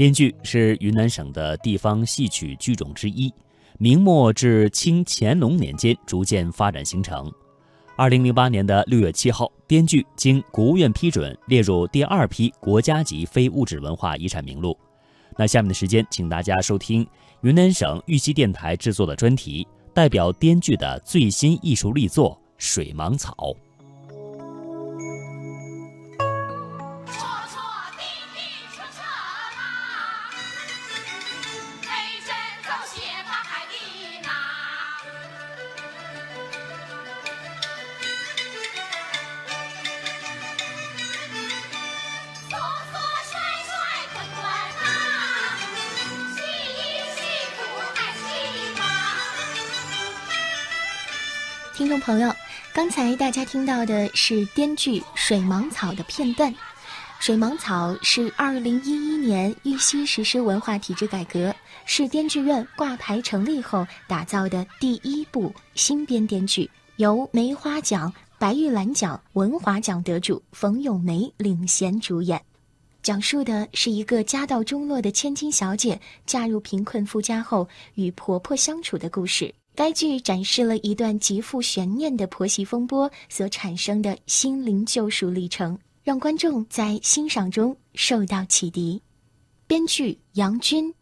滇剧是云南省的地方戏曲剧种之一，明末至清乾隆年间逐渐发展形成。二零零八年的六月七号，滇剧经国务院批准列入第二批国家级非物质文化遗产名录。那下面的时间，请大家收听云南省玉溪电台制作的专题，代表滇剧的最新艺术力作《水芒草》。听众朋友，刚才大家听到的是滇剧《水芒草》的片段。《水芒草》是二零一一年玉溪实施文化体制改革，是滇剧院挂牌成立后打造的第一部新编滇剧，由梅花奖、白玉兰奖、文华奖得主冯咏梅领衔主演，讲述的是一个家道中落的千金小姐嫁入贫困夫家后与婆婆相处的故事。该剧展示了一段极富悬念的婆媳风波所产生的心灵救赎历程，让观众在欣赏中受到启迪。编剧杨军，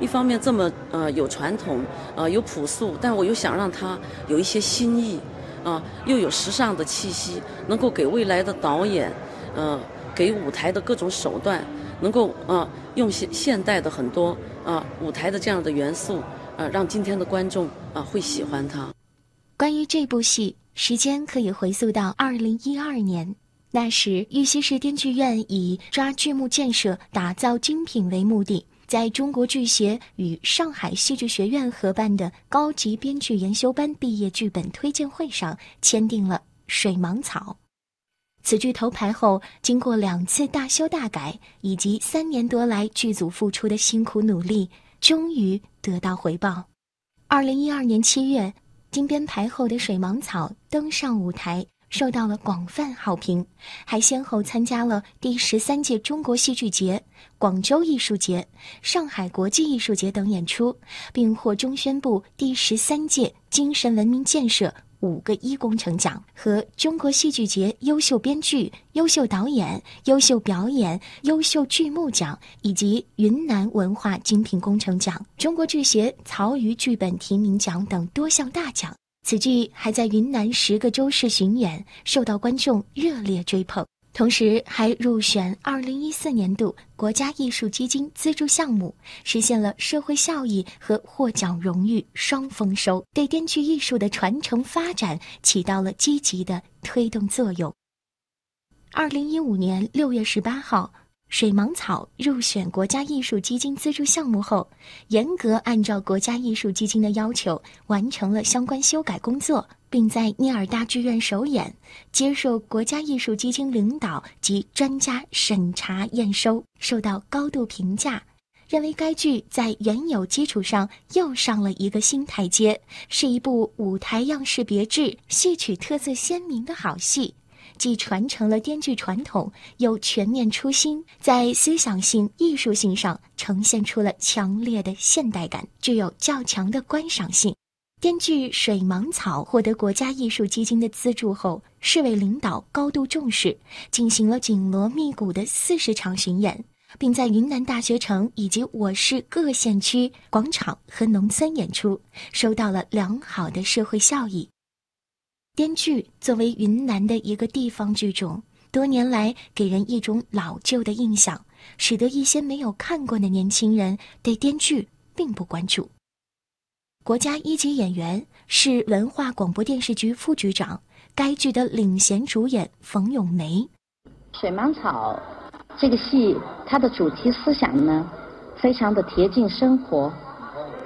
一方面这么呃有传统，呃有朴素，但我又想让它有一些新意，啊又有时尚的气息，能够给未来的导演，呃给舞台的各种手段，能够啊用现现代的很多啊舞台的这样的元素。呃，让今天的观众啊会喜欢它。关于这部戏，时间可以回溯到二零一二年，那时玉溪市电剧院以抓剧目建设、打造精品为目的，在中国剧协与上海戏剧学院合办的高级编剧研修班毕业剧本推荐会上签订了《水芒草》。此剧头牌后，经过两次大修大改，以及三年多来剧组付出的辛苦努力。终于得到回报。二零一二年七月，经编排后的《水芒草》登上舞台，受到了广泛好评，还先后参加了第十三届中国戏剧节、广州艺术节、上海国际艺术节等演出，并获中宣部第十三届精神文明建设。五个一工程奖和中国戏剧节优秀编剧、优秀导演、优秀表演、优秀剧目奖，以及云南文化精品工程奖、中国剧协曹禺剧本提名奖等多项大奖。此剧还在云南十个州市巡演，受到观众热烈追捧。同时还入选二零一四年度国家艺术基金资助项目，实现了社会效益和获奖荣誉双丰收，对滇剧艺术的传承发展起到了积极的推动作用。二零一五年六月十八号。水芒草入选国家艺术基金资助项目后，严格按照国家艺术基金的要求完成了相关修改工作，并在聂耳大剧院首演，接受国家艺术基金领导及专家审查验收，受到高度评价，认为该剧在原有基础上又上了一个新台阶，是一部舞台样式别致、戏曲特色鲜明的好戏。既传承了滇剧传统，又全面出新，在思想性、艺术性上呈现出了强烈的现代感，具有较强的观赏性。滇剧《水芒草》获得国家艺术基金的资助后，市委领导高度重视，进行了紧锣密鼓的四十场巡演，并在云南大学城以及我市各县区广场和农村演出，收到了良好的社会效益。滇剧作为云南的一个地方剧种，多年来给人一种老旧的印象，使得一些没有看过的年轻人对滇剧并不关注。国家一级演员是文化广播电视局副局长，该剧的领衔主演冯咏梅。《水芒草》这个戏，它的主题思想呢，非常的贴近生活，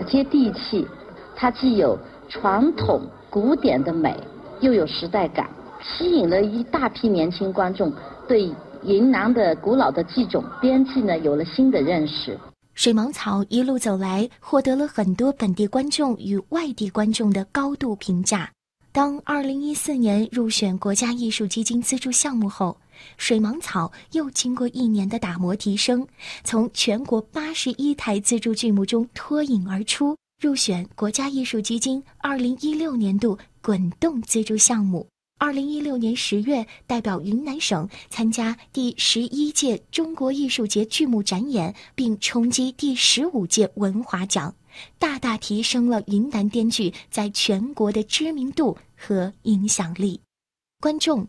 接地气，它既有传统古典的美。又有时代感，吸引了一大批年轻观众，对云南的古老的剧种编剧呢有了新的认识。水芒草一路走来，获得了很多本地观众与外地观众的高度评价。当2014年入选国家艺术基金资助项目后，水芒草又经过一年的打磨提升，从全国八十一台自助剧目中脱颖而出，入选国家艺术基金二零一六年度滚动资助项目。二零一六年十月，代表云南省参加第十一届中国艺术节剧目展演，并冲击第十五届文华奖，大大提升了云南滇剧在全国的知名度和影响力。观众。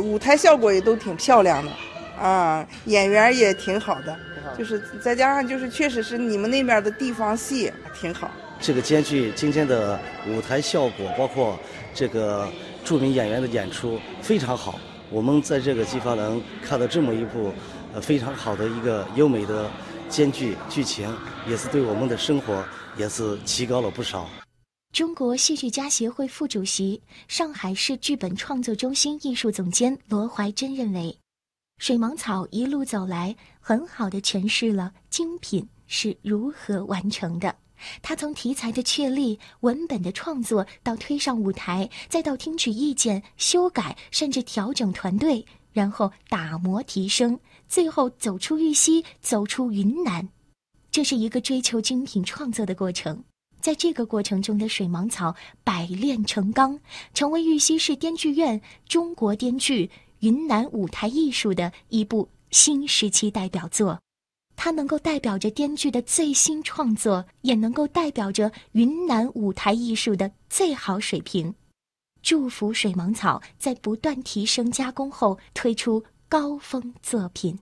舞台效果也都挺漂亮的，啊，演员也挺好的，就是再加上就是确实是你们那边的地方戏挺好。这个兼具今天的舞台效果，包括这个著名演员的演出非常好。我们在这个地方能看到这么一部呃非常好的一个优美的兼具剧情，也是对我们的生活也是提高了不少。中国戏剧家协会副主席、上海市剧本创作中心艺术总监罗怀珍认为，水芒草一路走来，很好的诠释了精品是如何完成的。他从题材的确立、文本的创作，到推上舞台，再到听取意见、修改，甚至调整团队，然后打磨提升，最后走出玉溪，走出云南，这是一个追求精品创作的过程。在这个过程中的水芒草百炼成钢，成为玉溪市滇剧院、中国滇剧、云南舞台艺术的一部新时期代表作。它能够代表着编剧的最新创作，也能够代表着云南舞台艺术的最好水平。祝福水芒草在不断提升加工后推出高峰作品。